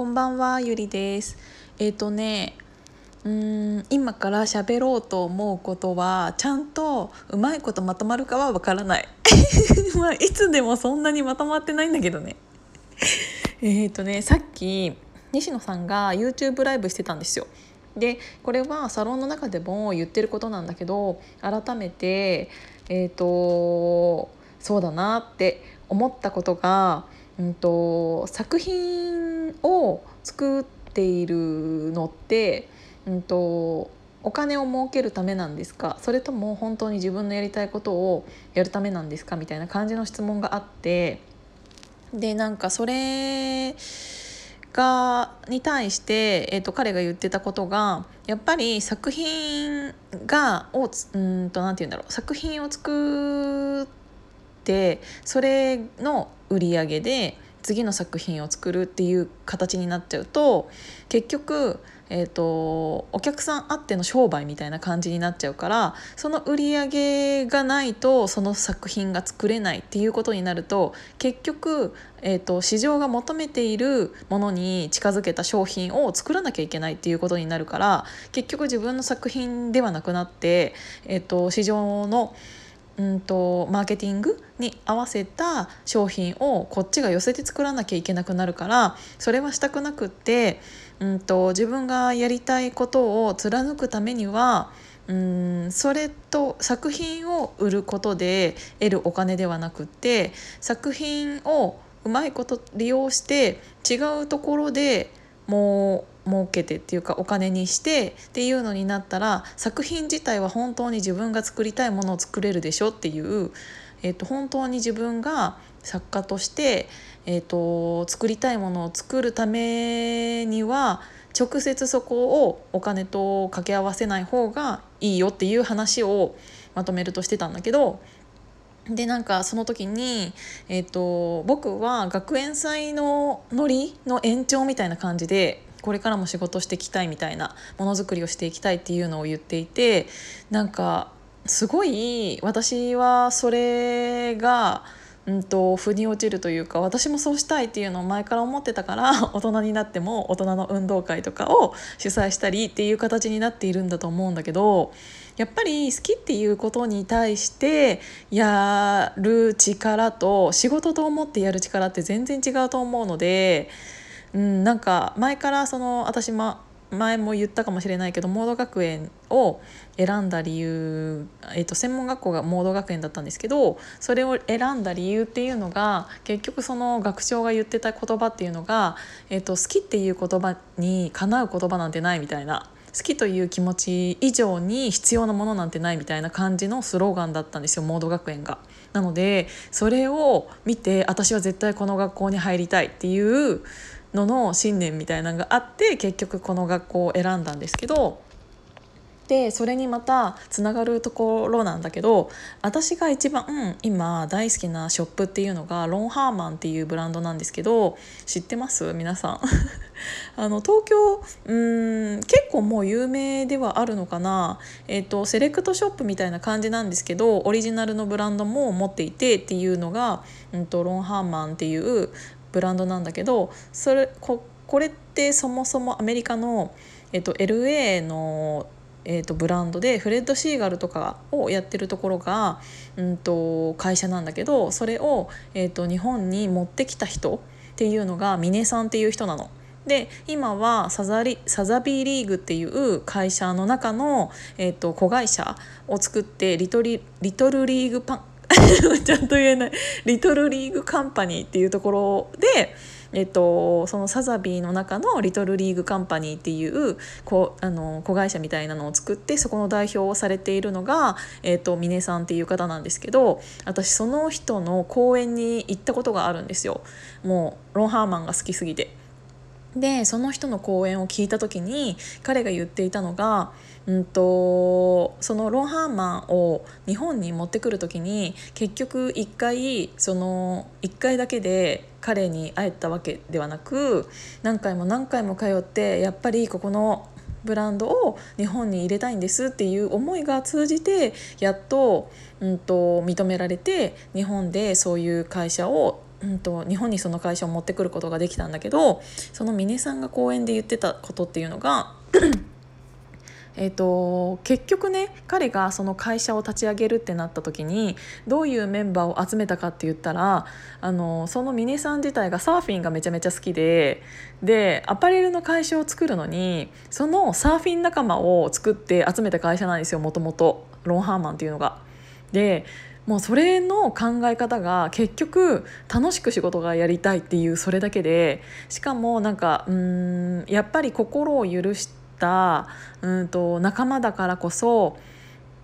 こんばんはゆりです。えっ、ー、とねうーん今から喋ろうと思うことはちゃんとうまいことまとまるかはわからない。まあいつでもそんなにまとまってないんだけどね。えっとねさっき西野さんが YouTube ライブしてたんですよ。でこれはサロンの中でも言ってることなんだけど改めてえっ、ー、とそうだなって思ったことがうんと、作品を作っているのって、うんと、お金を儲けるためなんですか？それとも本当に自分のやりたいことをやるためなんですか？みたいな感じの質問があってでなんかそれがに対して、えーと、彼が言ってたことがやっぱり作品がをうんと何て言うんだろう。作品を作ってそれの売り上げで次の作品を作るっていう形になっちゃうと結局、えーと、お客さんあっての商売みたいな感じになっちゃうからその売り上げがないとその作品が作れないっていうことになると結局、えーと、市場が求めているものに近づけた商品を作らなきゃいけないっていうことになるから結局自分の作品ではなくなって、えーと市場のうんとマーケティングに合わせた商品をこっちが寄せて作らなきゃいけなくなるからそれはしたくなくって、うんと、自分がやりたいことを貫くためにはうんそれと作品を売ることで得るお金ではなくって作品をうまいこと利用して違うところでもう儲けてっていうかお金にしてっていうのになったら作品自体は本当に自分が作りたいものを作れるでしょっていう、えー、と本当に自分が作家として、えー、と作りたいものを作るためには直接そこをお金と掛け合わせない方がいいよっていう話をまとめるとしてたんだけどでなんかその時に、えーと僕は学園祭のノリの延長みたいな感じでこれからも仕事していきたいみたいなものづくりをしていきたいっていうのを言っていてなんかすごい私はそれが。うんと腑に落ちるというか私もそうしたいっていうのを前から思ってたから 大人になっても大人の運動会とかを主催したりっていう形になっているんだと思うんだけどやっぱり好きっていうことに対してやる力と仕事と思ってやる力って全然違うと思うので。うん、なんか前からその私、ま、前も言ったかもしれないけどモード学園を選んだ理由、えー、と専門学校がモード学園だったんですけどそれを選んだ理由っていうのが結局その学長が言ってた言葉っていうのが、えー、と好きっていう言葉にかなう言葉なんてないみたいな。好きという気持ち以上に必要なものなんてないみたいな感じのスローガンだったんですよモード学園が。なのでそれを見て私は絶対この学校に入りたいっていうのの信念みたいなのがあって結局この学校を選んだんですけどでそれにまたつながるところなんだけど私が一番今大好きなショップっていうのがロンハーマンっていうブランドなんですけど知ってます？皆さん。あの東京うん結構もう有名ではあるのかな、えーと、セレクトショップみたいな感じなんですけどオリジナルのブランドも持っていてっていうのが、うんとロンハーマンっていうブランドなんだけどそれここれってそもそもアメリカの、えっと、LA の、えっと、ブランドでフレッド・シーガルとかをやってるところが、うんと、会社なんだけどそれを、えっと、日本に持ってきた人っていうのが峰さんっていう人なの。で今はサザリサザビーリーグっていう会社の中の、えーと、子会社を作ってリトリリトルリーグパン ちゃんと言えないリトルリーグカンパニーっていうところで、えっと、そのサザビーの中のリトルリーグカンパニーっていうこあの子会社みたいなのを作ってそこの代表をされているのが、えっと、峰さんっていう方なんですけど私その人の講演に行ったことがあるんですよもうロン・ハーマンが好きすぎて。でその人の講演を聞いた時に彼が言っていたのが、うんと、そのロンハーマンを日本に持ってくる時に結局1回その1回だけで彼に会えたわけではなく何回も何回も通ってやっぱりここのブランドを日本に入れたいんですっていう思いが通じてやっと,、うんと認められて日本でそういう会社をうんと、日本にその会社を持ってくることができたんだけどその峰さんが講演で言ってたことっていうのが えーと、結局ね彼がその会社を立ち上げるってなった時にどういうメンバーを集めたかって言ったらあのその峰さん自体がサーフィンがめちゃめちゃ好きででアパレルの会社を作るのにそのサーフィン仲間を作って集めた会社なんですよもともとロンハーマンっていうのが。でもうそれの考え方が結局楽しく仕事がやりたいっていうそれだけでしかもなんかうんやっぱり心を許したうんと仲間だからこそ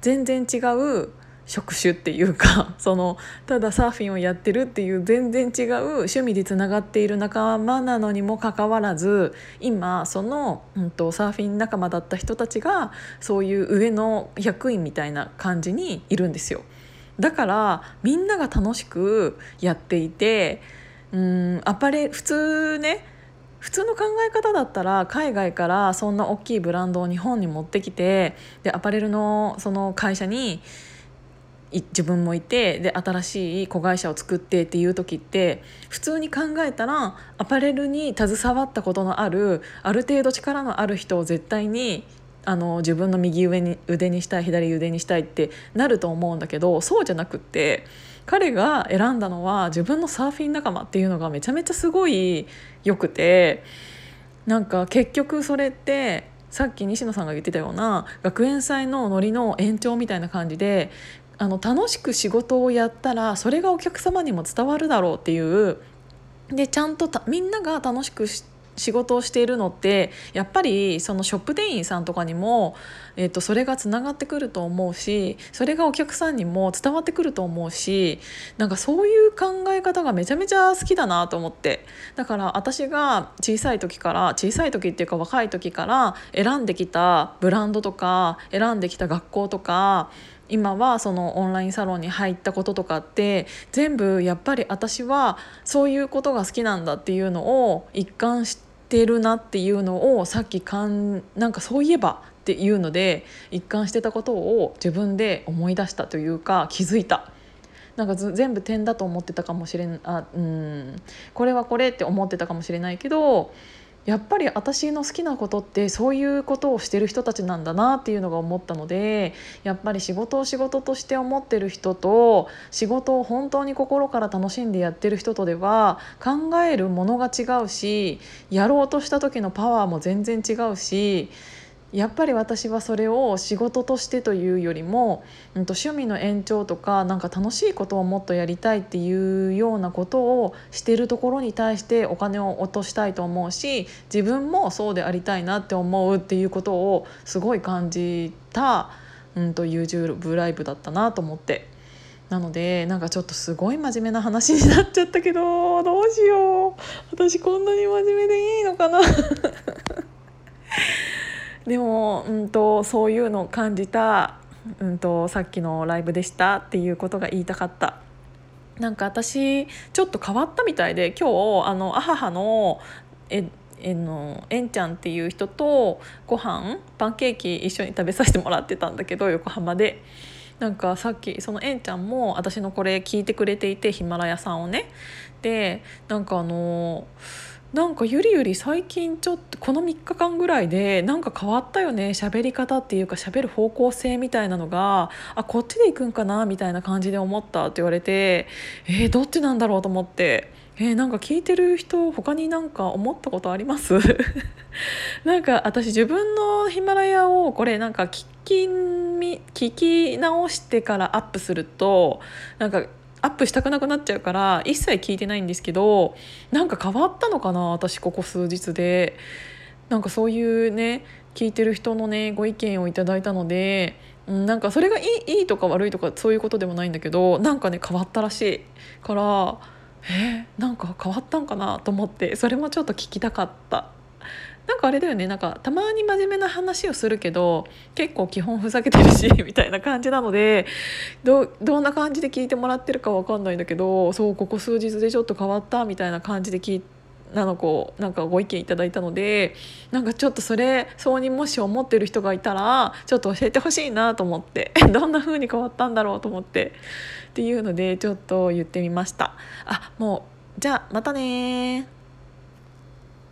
全然違う職種っていうか そのただサーフィンをやってるっていう全然違う趣味でつながっている仲間なのにもかかわらず今その、うんと、サーフィン仲間だった人たちがそういう上の役員みたいな感じにいるんですよ。だからみんなが楽しくやっていてうんアパレ普通ね普通の考え方だったら海外からそんな大きいブランドを日本に持ってきてでアパレルのその会社に自分もいてで新しい子会社を作ってっていう時って普通に考えたらアパレルに携わったことのあるある程度力のある人を絶対にあの自分の右上に腕にしたい左腕にしたいってなると思うんだけどそうじゃなくって彼が選んだのは自分のサーフィン仲間っていうのがめちゃめちゃすごい良くてなんか結局それってさっき西野さんが言ってたような学園祭のノリの延長みたいな感じであの楽しく仕事をやったらそれがお客様にも伝わるだろうっていうでちゃんとみんなが楽しくし仕事をしているのってやっぱりそのショップ店員さんとかにも、えー、とそれがつながってくると思うしそれがお客さんにも伝わってくると思うしなんかそういう考え方がめちゃめちゃ好きだなと思って。だから私が小さい時から小さい時っていうか若い時から選んできたブランドとか選んできた学校とか今はそのオンラインサロンに入ったこととかって全部やっぱり私はそういうことが好きなんだっていうのを一貫してるなっていうのをさっきかんなんかそういえばっていうので一貫してたことを自分で思い出したというか気づいた。なんか全部点だと思ってたかもしれんあうんこれはこれって思ってたかもしれないけどやっぱり私の好きなことってそういうことをしてる人たちなんだなっていうのが思ったのでやっぱり仕事を仕事として思ってる人と仕事を本当に心から楽しんでやってる人とでは考えるものが違うしやろうとした時のパワーも全然違うしやっぱり私はそれを仕事としてというよりも、うん、と趣味の延長とかなんか楽しいことをもっとやりたいっていうようなことをしてるところに対してお金を落としたいと思うし自分もそうでありたいなって思うっていうことをすごい感じた、うん、と YouTube ライブだったなと思って。なのでなんかちょっとすごい真面目な話になっちゃったけどどうしよう私こんなに真面目でいいのかなでも、うんと、そういうのを感じた、うんと、さっきのライブでしたっていうことが言いたかった。なんか私ちょっと変わったみたいで今日あのアハハのええのえんちゃんっていう人とご飯パンケーキ一緒に食べさせてもらってたんだけど横浜で。なんかさっきそのえんちゃんも私のこれ聞いてくれていてヒマラヤさんをねでなんかあのーなんかゆりゆり最近ちょっとこの3日間ぐらいでなんか変わったよね喋り方っていうか喋る方向性みたいなのがあこっちで行くんかなみたいな感じで思ったって言われてえー、どっちなんだろうと思って。えー、なんか聞いてる人他になんか思ったことあります？なんか私自分のヒマラヤをこれなんか聞き聞き直してからアップするとなんかアップしたくなくなっちゃうから一切聞いてないんですけどなんか変わったのかな私ここ数日で。なんかそういうね聞いてる人のねご意見をいただいたので、うん、なんかそれがいいいいとか悪いとかそういうことでもないんだけどなんかね変わったらしいからえー、なんか変わったんかなと思ってそれもちょっと聞きたかった。なんかあれだよねなんかたまに真面目な話をするけど結構基本ふざけてるし みたいな感じなのでどどんな感じで聞いてもらってるかわかんないんだけどそうここ数日でちょっと変わったみたいな感じで聞いて。なのこうなんかご意見いただいたのでなんかちょっとそれそうにもし思ってる人がいたらちょっと教えてほしいなと思って どんな風に変わったんだろうと思ってっていうのでちょっと言ってみました。あもうじゃあまたね